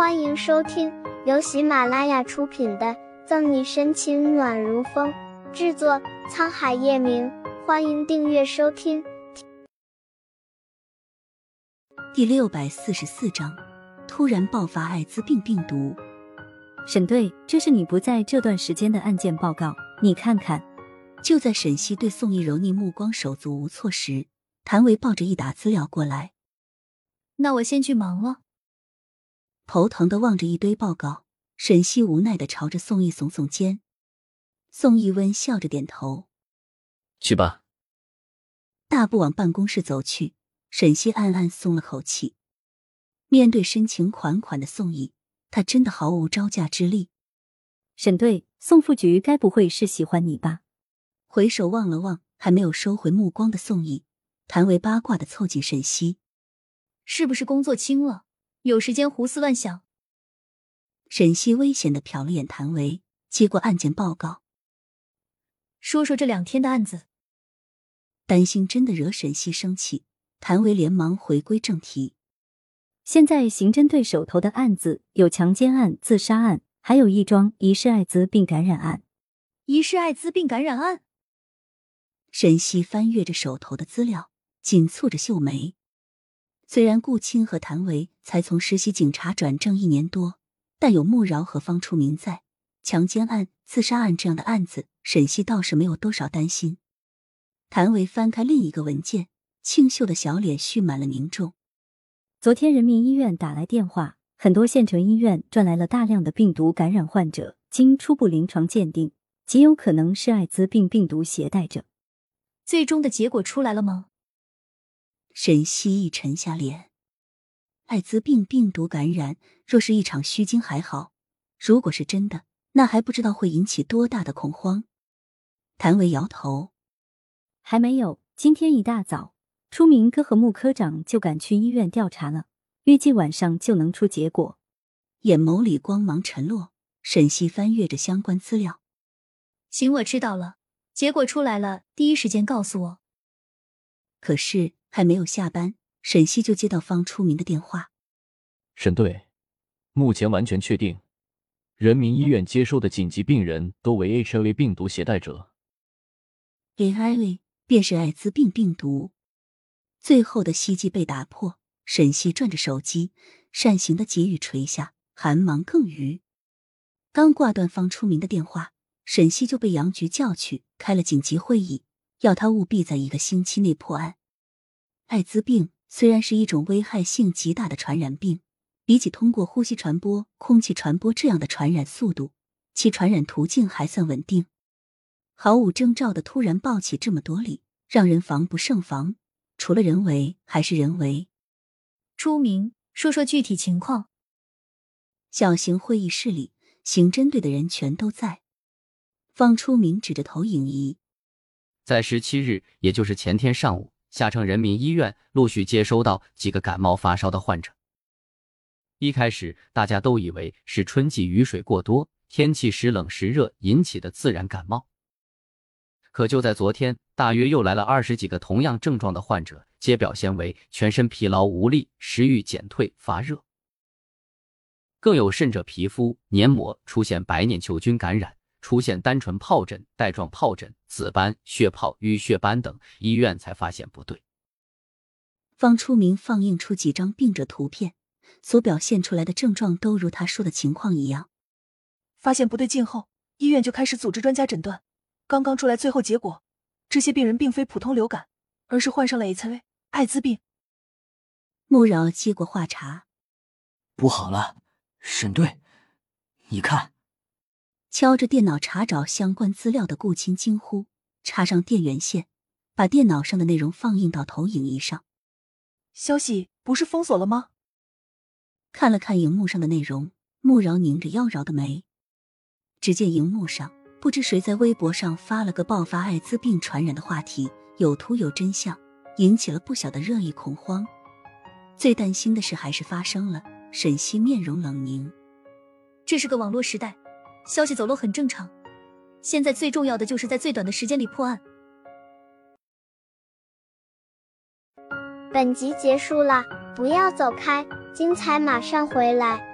欢迎收听由喜马拉雅出品的《赠你深情暖如风》，制作沧海夜明。欢迎订阅收听。第六百四十四章，突然爆发艾滋病病毒。沈队，这是你不在这段时间的案件报告，你看看。就在沈西对宋毅柔腻目光手足无措时，谭维抱着一沓资料过来。那我先去忙了。头疼的望着一堆报告，沈西无奈的朝着宋毅耸耸肩。宋毅温笑着点头：“去吧。”大步往办公室走去。沈西暗暗松了口气。面对深情款款的宋毅，他真的毫无招架之力。沈队，宋副局该不会是喜欢你吧？回首望了望还没有收回目光的宋毅，谭维八卦的凑近沈西。是不是工作轻了，有时间胡思乱想？沈西危险的瞟了眼谭维，接过案件报告，说说这两天的案子。担心真的惹沈西生气，谭维连忙回归正题。现在刑侦队手头的案子有强奸案、自杀案，还有一桩疑似艾滋病感染案。疑似艾滋病感染案。沈西翻阅着手头的资料，紧蹙着秀眉。虽然顾青和谭维才从实习警察转正一年多，但有穆饶和方初明在，强奸案、自杀案这样的案子，沈西倒是没有多少担心。谭维翻开另一个文件，清秀的小脸蓄满了凝重。昨天人民医院打来电话，很多县城医院转来了大量的病毒感染患者，经初步临床鉴定，极有可能是艾滋病病毒携带者。最终的结果出来了吗？沈西一沉下脸，艾滋病病毒感染若是一场虚惊还好，如果是真的，那还不知道会引起多大的恐慌。谭维摇头，还没有。今天一大早，初明哥和穆科长就赶去医院调查了，预计晚上就能出结果。眼眸里光芒沉落，沈西翻阅着相关资料。行，我知道了，结果出来了，第一时间告诉我。可是。还没有下班，沈西就接到方初明的电话。沈队，目前完全确定，人民医院接收的紧急病人都为 HIV 病毒携带者。HIV 便是艾滋病病毒。最后的希冀被打破，沈西转着手机，扇形的结语垂下，寒芒更余。刚挂断方初明的电话，沈西就被杨局叫去开了紧急会议，要他务必在一个星期内破案。艾滋病虽然是一种危害性极大的传染病，比起通过呼吸传播、空气传播这样的传染速度，其传染途径还算稳定。毫无征兆的突然爆起这么多例，让人防不胜防。除了人为，还是人为。朱明，说说具体情况。小型会议室里，刑侦队的人全都在。方初明指着投影仪，在十七日，也就是前天上午。下城人民医院陆续接收到几个感冒发烧的患者。一开始大家都以为是春季雨水过多、天气时冷时热引起的自然感冒。可就在昨天，大约又来了二十几个同样症状的患者，皆表现为全身疲劳无力、食欲减退、发热，更有甚者皮肤黏膜出现白念球菌感染。出现单纯疱疹、带状疱疹、紫斑、血泡、淤血斑等，医院才发现不对。方初明放映出几张病者图片，所表现出来的症状都如他说的情况一样。发现不对劲后，医院就开始组织专家诊断。刚刚出来最后结果，这些病人并非普通流感，而是患上了 HIV 艾滋病。穆饶接过话茬：“不好了，沈队，你看。”敲着电脑查找相关资料的顾青惊呼：“插上电源线，把电脑上的内容放映到投影仪上。消息不是封锁了吗？”看了看荧幕上的内容，穆饶拧着妖娆的眉。只见荧幕上，不知谁在微博上发了个爆发艾滋病传染的话题，有图有真相，引起了不小的热议恐慌。最担心的事还是发生了。沈西面容冷凝：“这是个网络时代。”消息走漏很正常，现在最重要的就是在最短的时间里破案。本集结束了，不要走开，精彩马上回来。